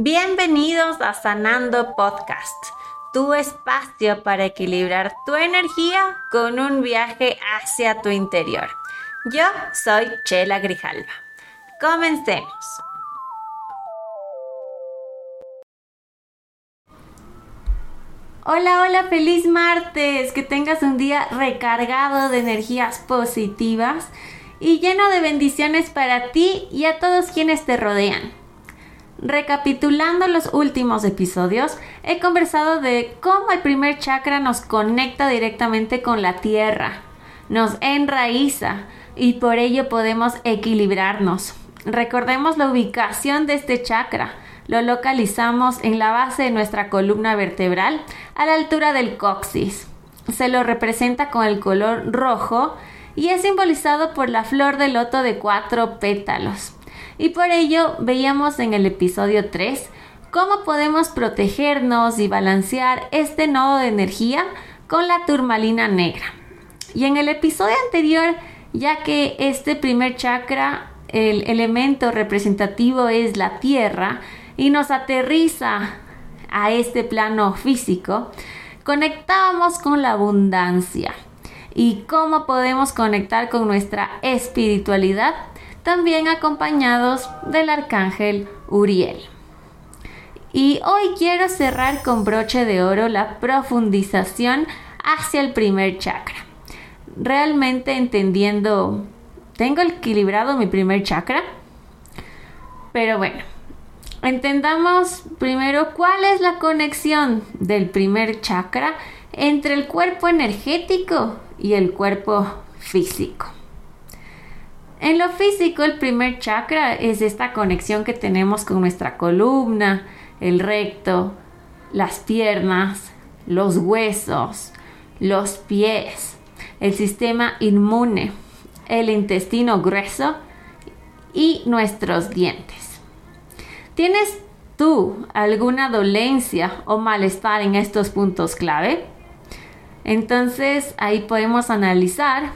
Bienvenidos a Sanando Podcast, tu espacio para equilibrar tu energía con un viaje hacia tu interior. Yo soy Chela Grijalva. Comencemos. Hola, hola, feliz martes. Que tengas un día recargado de energías positivas y lleno de bendiciones para ti y a todos quienes te rodean. Recapitulando los últimos episodios, he conversado de cómo el primer chakra nos conecta directamente con la tierra, nos enraiza y por ello podemos equilibrarnos. Recordemos la ubicación de este chakra. Lo localizamos en la base de nuestra columna vertebral, a la altura del coxis. Se lo representa con el color rojo y es simbolizado por la flor de loto de cuatro pétalos. Y por ello veíamos en el episodio 3 cómo podemos protegernos y balancear este nodo de energía con la turmalina negra. Y en el episodio anterior, ya que este primer chakra, el elemento representativo es la tierra y nos aterriza a este plano físico, conectábamos con la abundancia y cómo podemos conectar con nuestra espiritualidad también acompañados del arcángel Uriel. Y hoy quiero cerrar con broche de oro la profundización hacia el primer chakra. Realmente entendiendo, ¿tengo equilibrado mi primer chakra? Pero bueno, entendamos primero cuál es la conexión del primer chakra entre el cuerpo energético y el cuerpo físico. En lo físico, el primer chakra es esta conexión que tenemos con nuestra columna, el recto, las piernas, los huesos, los pies, el sistema inmune, el intestino grueso y nuestros dientes. ¿Tienes tú alguna dolencia o malestar en estos puntos clave? Entonces ahí podemos analizar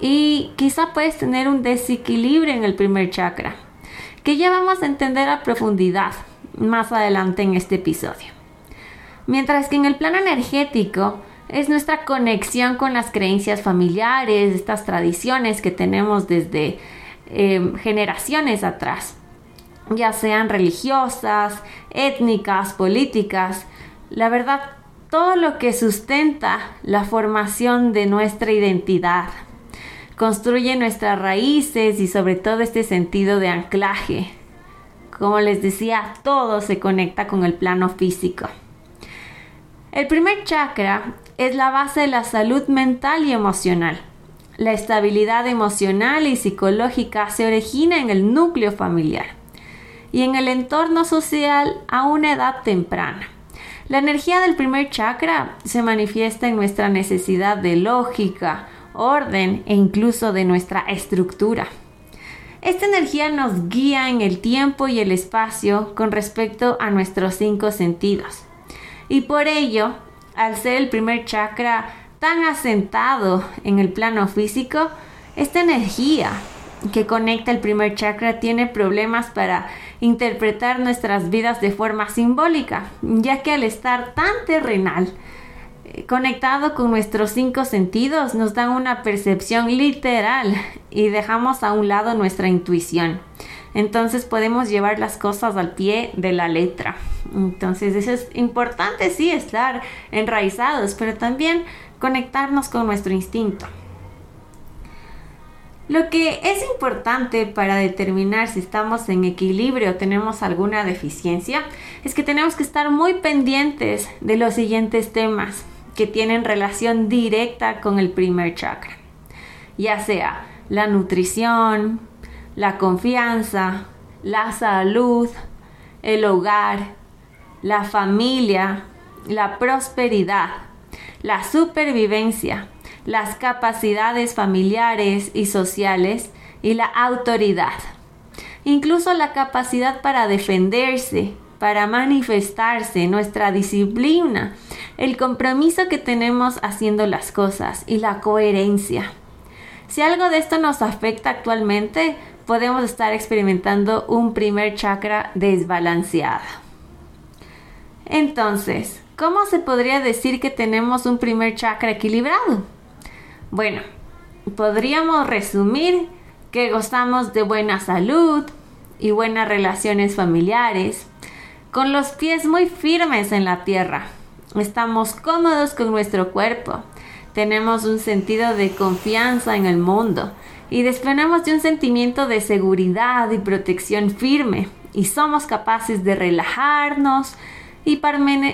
y quizá puedes tener un desequilibrio en el primer chakra, que ya vamos a entender a profundidad más adelante en este episodio. Mientras que en el plano energético es nuestra conexión con las creencias familiares, estas tradiciones que tenemos desde em, generaciones atrás, ya sean religiosas, étnicas, políticas. La verdad, todo lo que sustenta la formación de nuestra identidad, construye nuestras raíces y sobre todo este sentido de anclaje. Como les decía, todo se conecta con el plano físico. El primer chakra es la base de la salud mental y emocional. La estabilidad emocional y psicológica se origina en el núcleo familiar y en el entorno social a una edad temprana. La energía del primer chakra se manifiesta en nuestra necesidad de lógica, orden e incluso de nuestra estructura. Esta energía nos guía en el tiempo y el espacio con respecto a nuestros cinco sentidos. Y por ello, al ser el primer chakra tan asentado en el plano físico, esta energía que conecta el primer chakra tiene problemas para interpretar nuestras vidas de forma simbólica, ya que al estar tan terrenal, conectado con nuestros cinco sentidos nos dan una percepción literal y dejamos a un lado nuestra intuición. Entonces podemos llevar las cosas al pie de la letra. Entonces eso es importante, sí, estar enraizados, pero también conectarnos con nuestro instinto. Lo que es importante para determinar si estamos en equilibrio o tenemos alguna deficiencia es que tenemos que estar muy pendientes de los siguientes temas que tienen relación directa con el primer chakra, ya sea la nutrición, la confianza, la salud, el hogar, la familia, la prosperidad, la supervivencia, las capacidades familiares y sociales y la autoridad. Incluso la capacidad para defenderse, para manifestarse, nuestra disciplina el compromiso que tenemos haciendo las cosas y la coherencia. Si algo de esto nos afecta actualmente, podemos estar experimentando un primer chakra desbalanceado. Entonces, ¿cómo se podría decir que tenemos un primer chakra equilibrado? Bueno, podríamos resumir que gozamos de buena salud y buenas relaciones familiares, con los pies muy firmes en la tierra. Estamos cómodos con nuestro cuerpo, tenemos un sentido de confianza en el mundo y disponemos de un sentimiento de seguridad y protección firme y somos capaces de relajarnos y,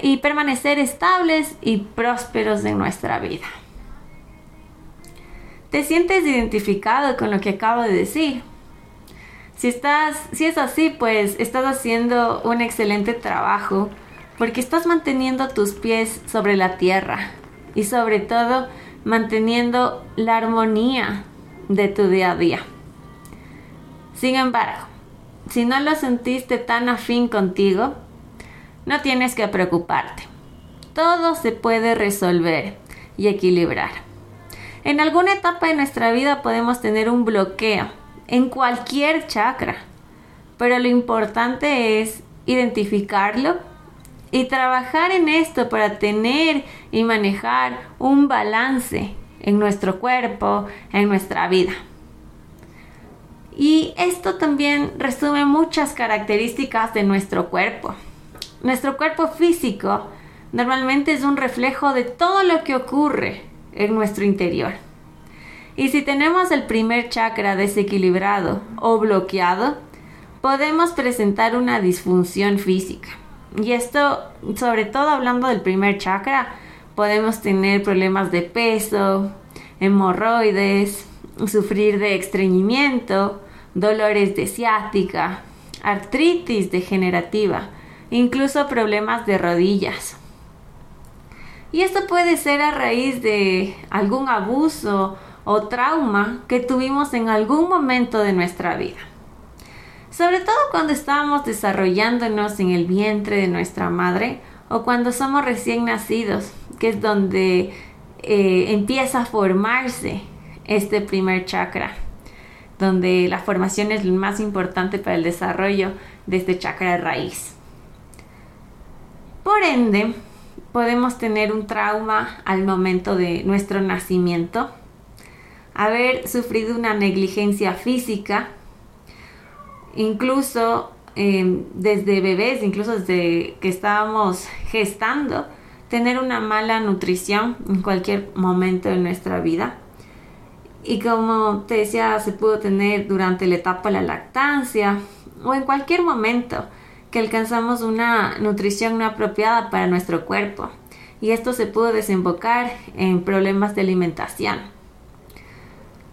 y permanecer estables y prósperos en nuestra vida. ¿Te sientes identificado con lo que acabo de decir? Si estás, si es así, pues estás haciendo un excelente trabajo porque estás manteniendo tus pies sobre la tierra y sobre todo manteniendo la armonía de tu día a día. Sin embargo, si no lo sentiste tan afín contigo, no tienes que preocuparte. Todo se puede resolver y equilibrar. En alguna etapa de nuestra vida podemos tener un bloqueo en cualquier chakra, pero lo importante es identificarlo y trabajar en esto para tener y manejar un balance en nuestro cuerpo, en nuestra vida. Y esto también resume muchas características de nuestro cuerpo. Nuestro cuerpo físico normalmente es un reflejo de todo lo que ocurre en nuestro interior. Y si tenemos el primer chakra desequilibrado o bloqueado, podemos presentar una disfunción física. Y esto, sobre todo hablando del primer chakra, podemos tener problemas de peso, hemorroides, sufrir de estreñimiento, dolores de ciática, artritis degenerativa, incluso problemas de rodillas. Y esto puede ser a raíz de algún abuso o trauma que tuvimos en algún momento de nuestra vida. Sobre todo cuando estamos desarrollándonos en el vientre de nuestra madre o cuando somos recién nacidos, que es donde eh, empieza a formarse este primer chakra, donde la formación es más importante para el desarrollo de este chakra raíz. Por ende, podemos tener un trauma al momento de nuestro nacimiento, haber sufrido una negligencia física, incluso em, desde bebés, incluso desde que estábamos gestando, tener una mala nutrición en cualquier momento de nuestra vida. Y como te decía, se pudo tener durante la etapa de la lactancia o en cualquier momento que alcanzamos una nutrición no apropiada para nuestro cuerpo y esto se pudo desembocar en problemas de alimentación.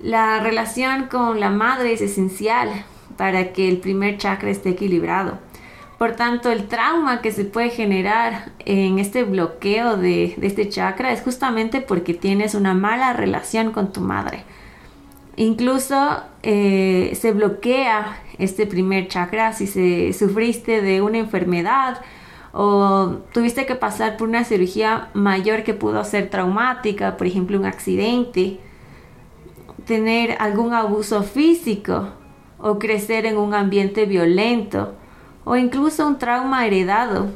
La relación con la madre es esencial para que el primer chakra esté equilibrado. Por tanto, el trauma que se puede generar en este bloqueo de, este chakra es justamente porque tienes una mala relación con tu madre. Incluso eh, se bloquea este primer chakra si se sufriste de una enfermedad o tuviste que pasar por una cirugía mayor que pudo ser traumática, por ejemplo un accidente, tener algún abuso físico o crecer en un ambiente violento o incluso un trauma heredado.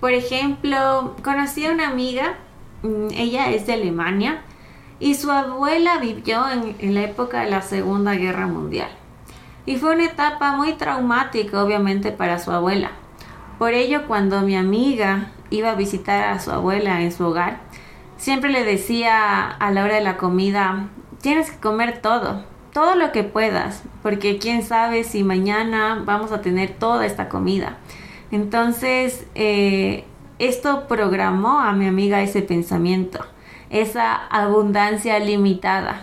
Por ejemplo, conocí a una amiga, mm, ella es de Alemania, y su abuela vivió en, la época de la Segunda Guerra Mundial. Y fue una etapa muy traumática, obviamente, para su abuela. Por ello, cuando mi amiga iba a visitar a su abuela en su hogar, siempre le decía a la hora de la comida, tienes que comer todo, todo lo que puedas, porque quién sabe si mañana vamos a tener toda esta comida. Entonces, eh, esto programó a mi amiga ese pensamiento esa abundancia limitada.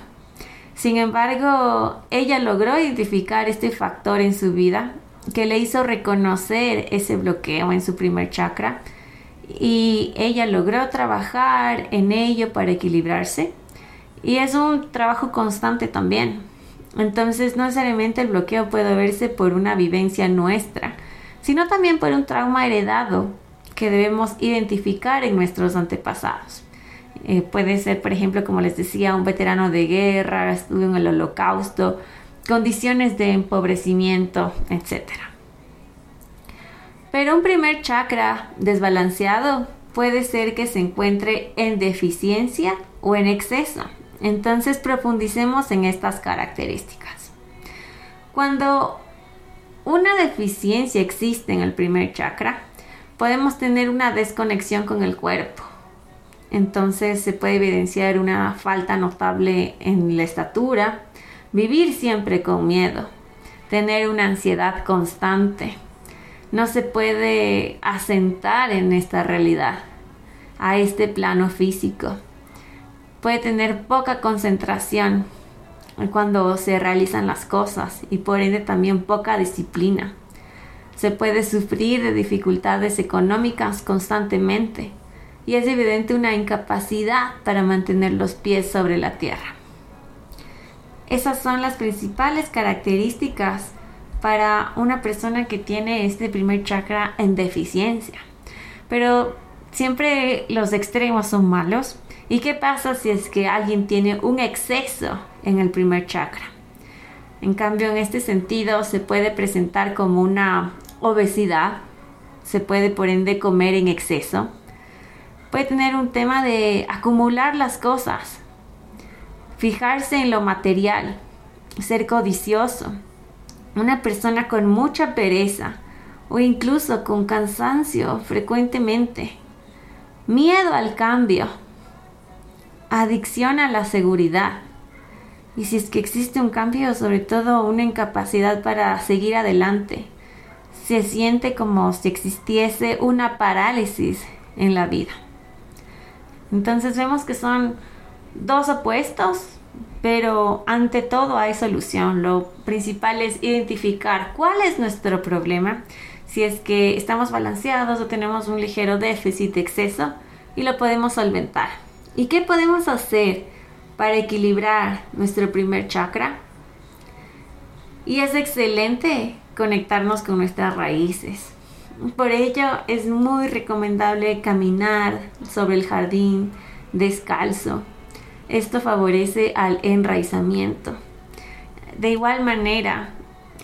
Sin embargo, ella logró identificar este factor en su vida que le hizo reconocer ese bloqueo en su primer chakra y ella logró trabajar en ello para equilibrarse y es un trabajo constante también. Entonces no necesariamente el bloqueo puede verse por una vivencia nuestra, sino también por un trauma heredado que debemos identificar en nuestros antepasados. Eh, puede ser, por ejemplo, como les decía, un veterano de guerra, estuvo en el holocausto, condiciones de empobrecimiento, etc. Pero un primer chakra desbalanceado puede ser que se encuentre en deficiencia o en exceso. Entonces profundicemos en estas características. Cuando una deficiencia existe en el primer chakra, podemos tener una desconexión con el cuerpo. Entonces se puede evidenciar una falta notable en la estatura, vivir siempre con miedo, tener una ansiedad constante. No se puede asentar en esta realidad, a este plano físico. Puede tener poca concentración cuando se realizan las cosas y por ende también poca disciplina. Se puede sufrir de dificultades económicas constantemente y es evidente una incapacidad para mantener los pies sobre la tierra. Esas son las principales características para una persona que tiene este primer chakra en deficiencia. Pero siempre los extremos son malos. ¿Y qué pasa si es que alguien tiene un exceso en el primer chakra? En cambio, en este sentido se puede presentar como una obesidad, se puede por ende comer en exceso, puede tener un tema de acumular las cosas, fijarse en lo material, ser codicioso, una persona con mucha pereza o incluso con cansancio frecuentemente, miedo al cambio, adicción a la seguridad. Y si es que existe un cambio, sobre todo una incapacidad para seguir adelante, se siente como si existiese una parálisis en la vida. Entonces vemos que son dos opuestos, pero ante todo hay solución. Lo principal es identificar cuál es nuestro problema, si es que estamos balanceados o tenemos un ligero déficit de exceso y lo podemos solventar. ¿Y qué podemos hacer para equilibrar nuestro primer chakra? Y es excelente conectarnos con nuestras raíces. Por ello es muy recomendable caminar sobre el jardín descalzo. Esto favorece al enraizamiento. De igual manera,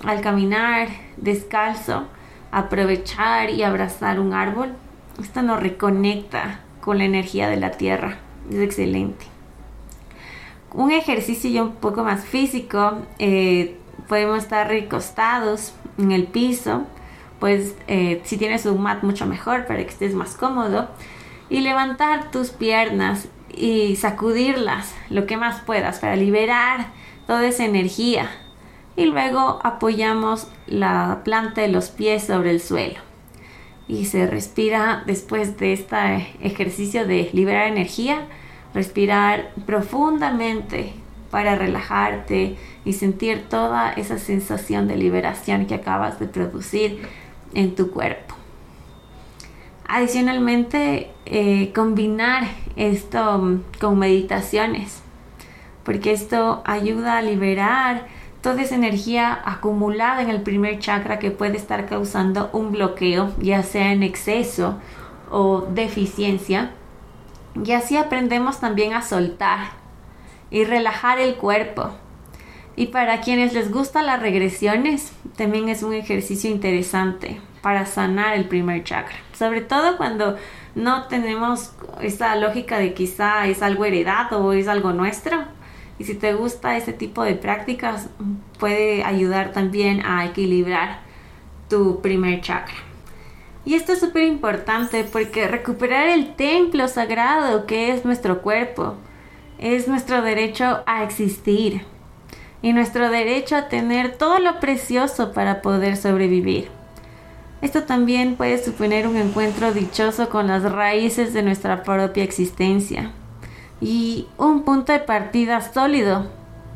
al caminar descalzo, aprovechar y abrazar un árbol, esto nos reconecta con la energía de la tierra. Es excelente. Un ejercicio ya un poco más físico, eh, podemos estar recostados en el piso pues eh, si tienes un mat mucho mejor para que estés más cómodo y levantar tus piernas y sacudirlas lo que más puedas para liberar toda esa energía y luego apoyamos la planta de los pies sobre el suelo y se respira después de este ejercicio de liberar energía respirar profundamente para relajarte y sentir toda esa sensación de liberación que acabas de producir en tu cuerpo. Adicionalmente, eh, combinar esto con meditaciones, porque esto ayuda a liberar toda esa energía acumulada en el primer chakra que puede estar causando un bloqueo, ya sea en exceso o deficiencia. Y así aprendemos también a soltar y relajar el cuerpo. Y para quienes les gustan las regresiones, también es un ejercicio interesante para sanar el primer chakra. Sobre todo cuando no tenemos esa lógica de quizá es algo heredado o es algo nuestro. Y si te gusta ese tipo de prácticas, puede ayudar también a equilibrar tu primer chakra. Y esto es súper importante porque recuperar el templo sagrado que es nuestro cuerpo es nuestro derecho a existir y nuestro derecho a tener todo lo precioso para poder sobrevivir. Esto también puede suponer un encuentro dichoso con las raíces de nuestra propia existencia y un punto de partida sólido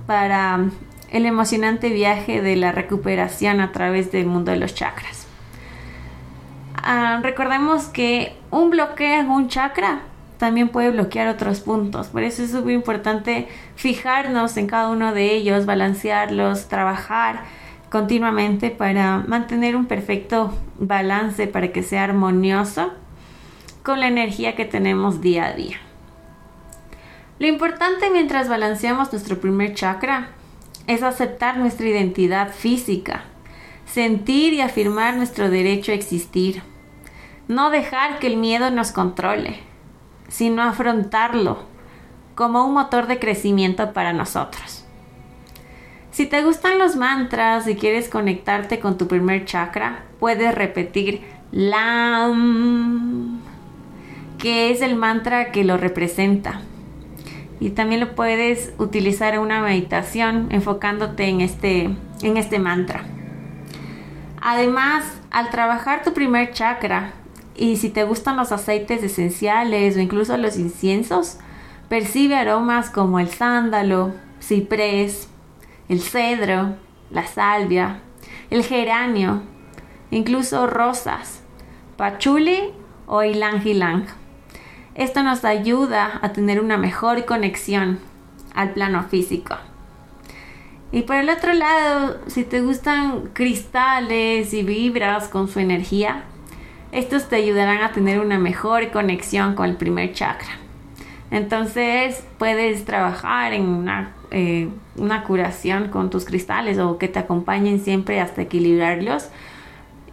para el emocionante viaje de la recuperación a través del mundo de los chakras. Ah, recordemos que un bloqueo en un chakra también puede bloquear otros puntos. Por eso es súper importante fijarnos en cada uno de ellos, balancearlos, trabajar continuamente para mantener un perfecto balance, para que sea armonioso con la energía que tenemos día a día. Lo importante mientras balanceamos nuestro primer chakra es aceptar nuestra identidad física, sentir y afirmar nuestro derecho a existir, no dejar que el miedo nos controle, sino afrontarlo como un motor de crecimiento para nosotros. Si te gustan los mantras y quieres conectarte con tu primer chakra, puedes repetir LAM, que es el mantra que lo representa. Y también lo puedes utilizar en una meditación enfocándote en este, en este mantra. Además, al trabajar tu primer chakra, y si te gustan los aceites esenciales o incluso los inciensos, percibe aromas como el sándalo, ciprés, el cedro, la salvia, el geranio, incluso rosas, pachuli o ylang. Esto nos ayuda a tener una mejor conexión al plano físico. Y por el otro lado, si te gustan cristales y vibras con su energía, estos te ayudarán a tener una mejor conexión con el primer chakra. Entonces puedes trabajar en una, eh, una curación con tus cristales o que te acompañen siempre hasta equilibrarlos.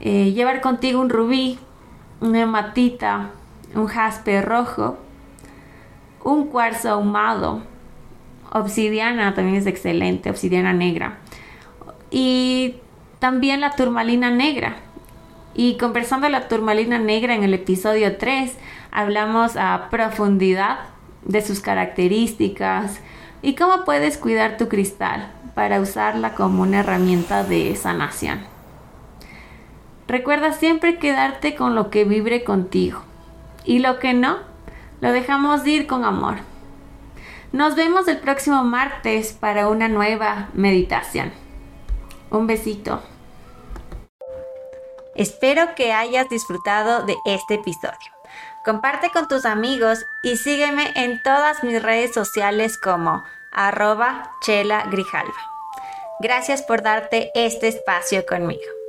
Eh, llevar contigo un rubí, una hematita, un jaspe rojo, un cuarzo ahumado, obsidiana también es excelente, obsidiana negra. Y también la turmalina negra. Y conversando la turmalina negra en el episodio 3, hablamos a profundidad de sus características y cómo puedes cuidar tu cristal para usarla como una herramienta de sanación. Recuerda siempre quedarte con lo que vibre contigo y lo que no, lo dejamos ir con amor. Nos vemos el próximo martes para una nueva meditación. Un besito. Espero que hayas disfrutado de este episodio. Comparte con tus amigos y sígueme en todas mis redes sociales como arroba chela grijalva. Gracias por darte este espacio conmigo.